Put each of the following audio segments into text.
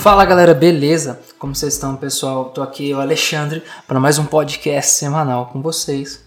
Fala galera, beleza? Como vocês estão, pessoal? Tô aqui, o Alexandre, para mais um podcast semanal com vocês.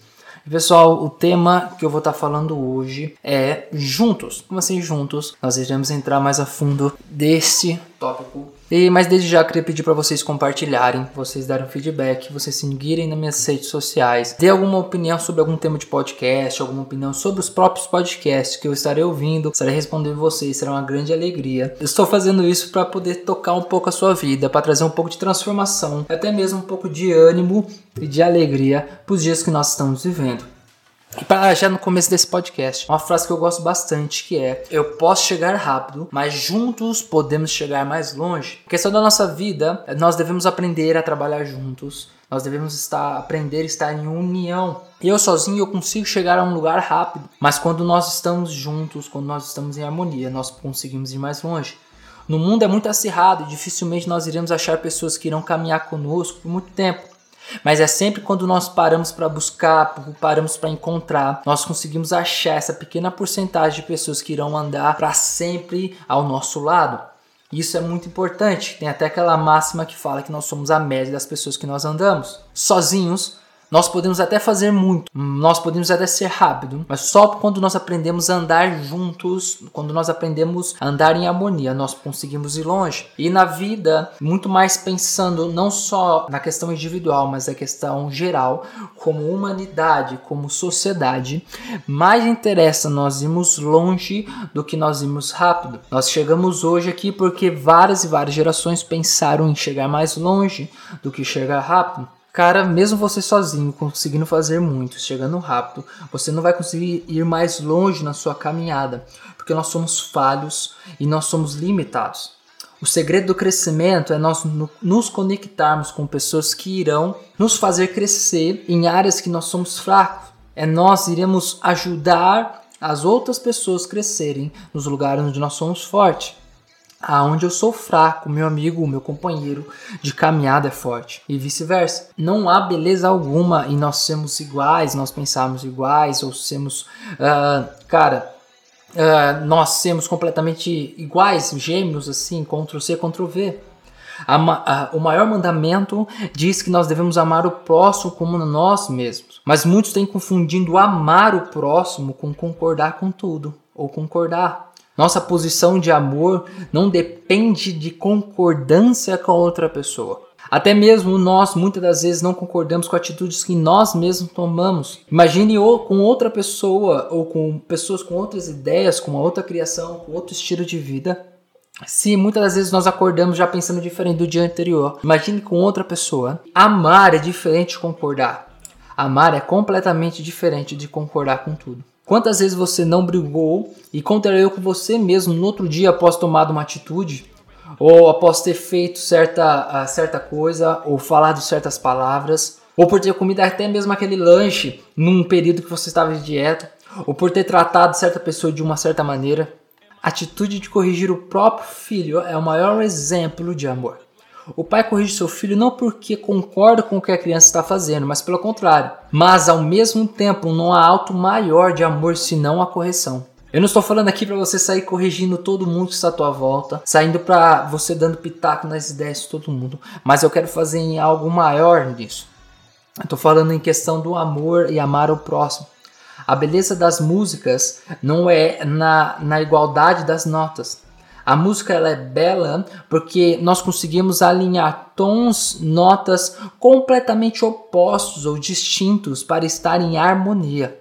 Pessoal, o tema que eu vou estar tá falando hoje é juntos. Como assim juntos? Nós iremos entrar mais a fundo desse tópico. E, mas desde já queria pedir para vocês compartilharem, vocês darem feedback, vocês seguirem nas minhas redes sociais, dê alguma opinião sobre algum tema de podcast, alguma opinião sobre os próprios podcasts que eu estarei ouvindo, estarei respondendo vocês, será uma grande alegria. Eu estou fazendo isso para poder tocar um pouco a sua vida, para trazer um pouco de transformação, até mesmo um pouco de ânimo e de alegria para os dias que nós estamos vivendo. Para já no começo desse podcast, uma frase que eu gosto bastante que é: Eu posso chegar rápido, mas juntos podemos chegar mais longe. A questão da nossa vida, nós devemos aprender a trabalhar juntos. Nós devemos estar aprender a estar em união. Eu sozinho eu consigo chegar a um lugar rápido, mas quando nós estamos juntos, quando nós estamos em harmonia, nós conseguimos ir mais longe. No mundo é muito acirrado e dificilmente nós iremos achar pessoas que irão caminhar conosco por muito tempo. Mas é sempre quando nós paramos para buscar, paramos para encontrar, nós conseguimos achar essa pequena porcentagem de pessoas que irão andar para sempre ao nosso lado. Isso é muito importante. Tem até aquela máxima que fala que nós somos a média das pessoas que nós andamos. Sozinhos, nós podemos até fazer muito, nós podemos até ser rápido, mas só quando nós aprendemos a andar juntos, quando nós aprendemos a andar em harmonia, nós conseguimos ir longe. E na vida, muito mais pensando não só na questão individual, mas na questão geral, como humanidade, como sociedade, mais interessa nós irmos longe do que nós irmos rápido. Nós chegamos hoje aqui porque várias e várias gerações pensaram em chegar mais longe do que chegar rápido. Cara, mesmo você sozinho, conseguindo fazer muito, chegando rápido, você não vai conseguir ir mais longe na sua caminhada, porque nós somos falhos e nós somos limitados. O segredo do crescimento é nós nos conectarmos com pessoas que irão nos fazer crescer em áreas que nós somos fracos. É nós iremos ajudar as outras pessoas crescerem nos lugares onde nós somos fortes aonde eu sou fraco, meu amigo, meu companheiro de caminhada é forte e vice-versa. Não há beleza alguma em nós sermos iguais, nós pensarmos iguais ou sermos, uh, cara, uh, nós sermos completamente iguais, gêmeos assim, Ctrl C, Ctrl V. A, a, o maior mandamento diz que nós devemos amar o próximo como nós mesmos. Mas muitos têm confundindo amar o próximo com concordar com tudo ou concordar. Nossa posição de amor não depende de concordância com outra pessoa. Até mesmo nós muitas das vezes não concordamos com atitudes que nós mesmos tomamos. Imagine ou com outra pessoa ou com pessoas com outras ideias, com uma outra criação, com outro estilo de vida. Se muitas das vezes nós acordamos já pensando diferente do dia anterior, imagine com outra pessoa. Amar é diferente de concordar. Amar é completamente diferente de concordar com tudo. Quantas vezes você não brigou e contrariou com você mesmo no outro dia após tomar uma atitude? Ou após ter feito certa, certa coisa, ou falado certas palavras, ou por ter comido até mesmo aquele lanche num período que você estava de dieta, ou por ter tratado certa pessoa de uma certa maneira. A atitude de corrigir o próprio filho é o maior exemplo de amor. O pai corrige seu filho não porque concorda com o que a criança está fazendo, mas pelo contrário. Mas ao mesmo tempo não há alto maior de amor senão a correção. Eu não estou falando aqui para você sair corrigindo todo mundo que está à tua volta, saindo para você dando pitaco nas ideias de todo mundo, mas eu quero fazer algo maior nisso. Estou falando em questão do amor e amar o próximo. A beleza das músicas não é na, na igualdade das notas, a música ela é bela porque nós conseguimos alinhar tons, notas completamente opostos ou distintos para estar em harmonia.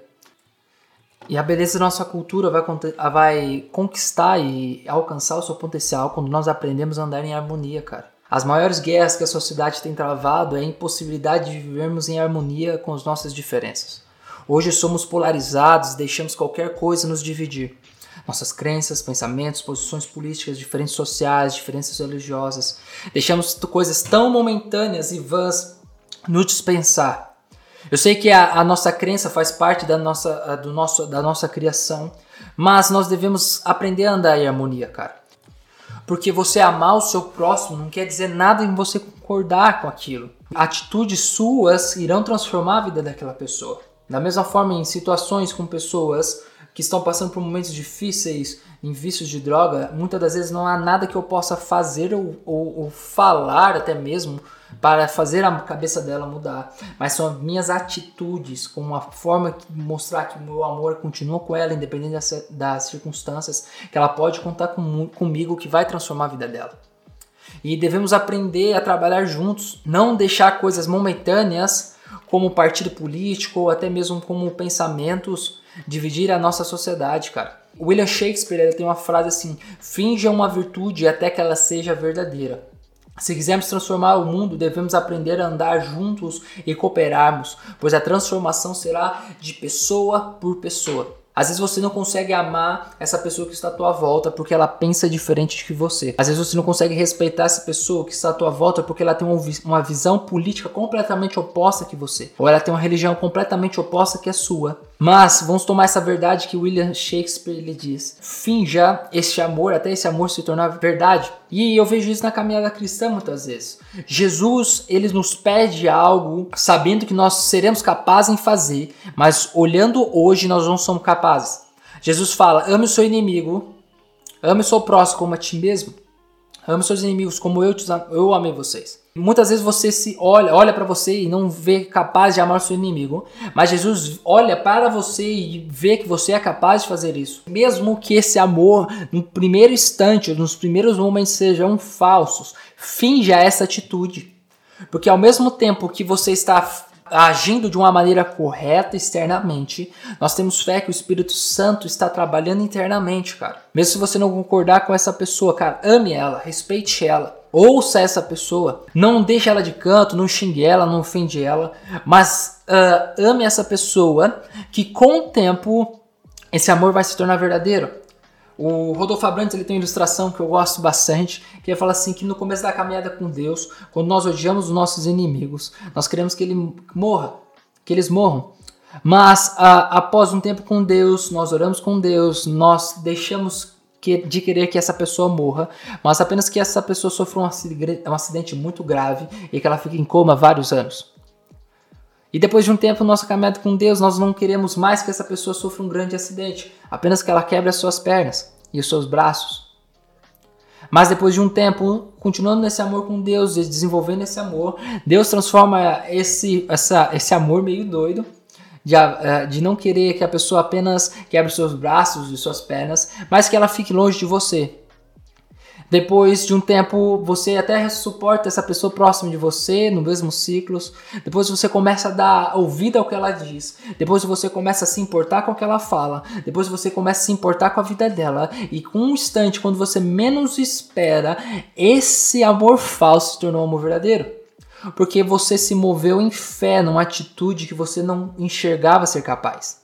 E a beleza da nossa cultura vai, vai conquistar e alcançar o seu potencial quando nós aprendemos a andar em harmonia, cara. As maiores guerras que a sociedade tem travado é a impossibilidade de vivermos em harmonia com as nossas diferenças. Hoje somos polarizados, deixamos qualquer coisa nos dividir nossas crenças, pensamentos, posições políticas, diferenças sociais, diferenças religiosas. Deixamos coisas tão momentâneas e vãs nos dispensar. Eu sei que a, a nossa crença faz parte da nossa, do nosso, da nossa criação, mas nós devemos aprender a andar em harmonia, cara. Porque você amar o seu próximo não quer dizer nada em você concordar com aquilo. Atitudes suas irão transformar a vida daquela pessoa. Da mesma forma, em situações com pessoas que estão passando por momentos difíceis, em vícios de droga, muitas das vezes não há nada que eu possa fazer ou, ou, ou falar até mesmo para fazer a cabeça dela mudar, mas são minhas atitudes, com uma forma de mostrar que o meu amor continua com ela, independente das, das circunstâncias, que ela pode contar com, comigo, que vai transformar a vida dela. E devemos aprender a trabalhar juntos, não deixar coisas momentâneas, como partido político ou até mesmo como pensamentos, dividir a nossa sociedade, cara. William Shakespeare tem uma frase assim: finja uma virtude até que ela seja verdadeira. Se quisermos transformar o mundo, devemos aprender a andar juntos e cooperarmos, pois a transformação será de pessoa por pessoa. Às vezes você não consegue amar essa pessoa que está à tua volta porque ela pensa diferente que você. Às vezes você não consegue respeitar essa pessoa que está à tua volta porque ela tem uma visão política completamente oposta que você. Ou ela tem uma religião completamente oposta que a sua. Mas vamos tomar essa verdade que William Shakespeare lhe diz. Finja este amor até esse amor se tornar verdade. E eu vejo isso na caminhada cristã muitas vezes. Jesus, ele nos pede algo sabendo que nós seremos capazes em fazer, mas olhando hoje nós não somos capazes. Jesus fala: ame o seu inimigo, ame o seu próximo como a ti mesmo. Ame seus inimigos como eu, te, eu amei vocês. Muitas vezes você se olha, olha para você e não vê capaz de amar seu inimigo, mas Jesus olha para você e vê que você é capaz de fazer isso. Mesmo que esse amor, no primeiro instante, nos primeiros momentos sejam falsos, finja essa atitude. Porque ao mesmo tempo que você está agindo de uma maneira correta externamente, nós temos fé que o Espírito Santo está trabalhando internamente, cara. Mesmo se você não concordar com essa pessoa, cara, ame ela, respeite ela. Ouça essa pessoa, não deixe ela de canto, não xingue ela, não ofende ela, mas uh, ame essa pessoa que com o tempo esse amor vai se tornar verdadeiro. O Rodolfo Abrantes ele tem uma ilustração que eu gosto bastante, que ele fala assim que no começo da caminhada com Deus, quando nós odiamos os nossos inimigos, nós queremos que ele morra, que eles morram. Mas a, após um tempo com Deus, nós oramos com Deus, nós deixamos que, de querer que essa pessoa morra, mas apenas que essa pessoa sofra um acidente, um acidente muito grave e que ela fique em coma vários anos. E depois de um tempo, nossa caminhada com Deus, nós não queremos mais que essa pessoa sofra um grande acidente, apenas que ela quebre as suas pernas e os seus braços. Mas depois de um tempo, continuando nesse amor com Deus, desenvolvendo esse amor, Deus transforma esse, essa, esse amor meio doido de, eh, de não querer que a pessoa apenas quebre seus braços e suas pernas, mas que ela fique longe de você. Depois de um tempo, você até suporta essa pessoa próxima de você, no mesmo ciclos. Depois você começa a dar ouvido ao que ela diz. Depois você começa a se importar com o que ela fala. Depois você começa a se importar com a vida dela. E com um instante, quando você menos espera, esse amor falso se tornou amor verdadeiro. Porque você se moveu em fé, numa atitude que você não enxergava ser capaz.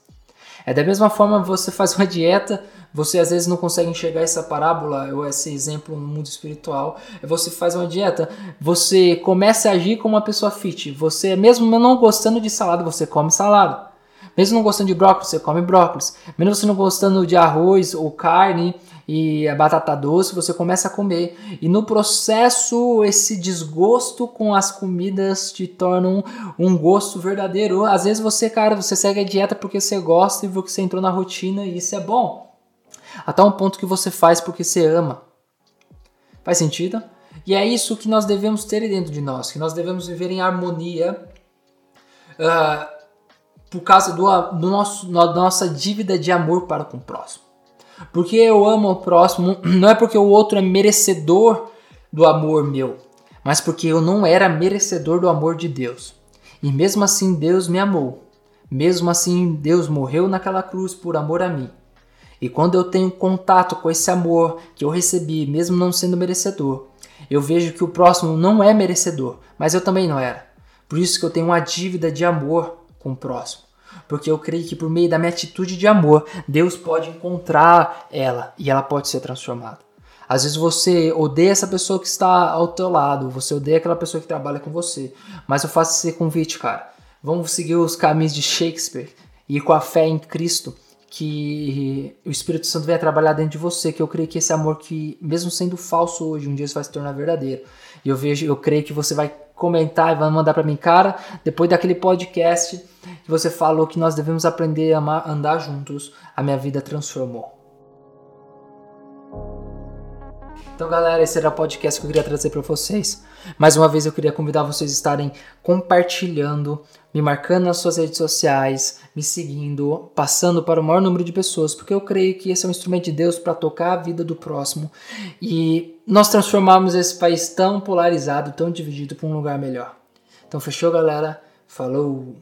É da mesma forma você faz uma dieta você às vezes não consegue enxergar essa parábola ou esse exemplo no mundo espiritual. Você faz uma dieta, você começa a agir como uma pessoa fit. Você, mesmo não gostando de salada, você come salada. Mesmo não gostando de brócolis, você come brócolis. Mesmo você não gostando de arroz ou carne e a batata doce, você começa a comer. E no processo, esse desgosto com as comidas te torna um, um gosto verdadeiro. Às vezes você, cara, você segue a dieta porque você gosta e porque você entrou na rotina e isso é bom até um ponto que você faz porque você ama. Faz sentido? E é isso que nós devemos ter dentro de nós, que nós devemos viver em harmonia uh, por causa do, do nosso, da nossa dívida de amor para com o próximo. Porque eu amo o próximo, não é porque o outro é merecedor do amor meu, mas porque eu não era merecedor do amor de Deus. E mesmo assim Deus me amou. Mesmo assim Deus morreu naquela cruz por amor a mim. E quando eu tenho contato com esse amor que eu recebi, mesmo não sendo merecedor, eu vejo que o próximo não é merecedor, mas eu também não era. Por isso que eu tenho uma dívida de amor com o próximo. Porque eu creio que por meio da minha atitude de amor, Deus pode encontrar ela e ela pode ser transformada. Às vezes você odeia essa pessoa que está ao teu lado, você odeia aquela pessoa que trabalha com você, mas eu faço esse convite, cara. Vamos seguir os caminhos de Shakespeare e com a fé em Cristo que o Espírito Santo venha trabalhar dentro de você, que eu creio que esse amor que, mesmo sendo falso hoje, um dia vai se tornar verdadeiro. E eu vejo, eu creio que você vai comentar e vai mandar para mim, cara, depois daquele podcast que você falou que nós devemos aprender a andar juntos, a minha vida transformou. Então, galera, esse era o podcast que eu queria trazer para vocês. Mais uma vez, eu queria convidar vocês a estarem compartilhando, me marcando nas suas redes sociais, me seguindo, passando para o maior número de pessoas, porque eu creio que esse é um instrumento de Deus para tocar a vida do próximo e nós transformarmos esse país tão polarizado, tão dividido para um lugar melhor. Então, fechou, galera? Falou!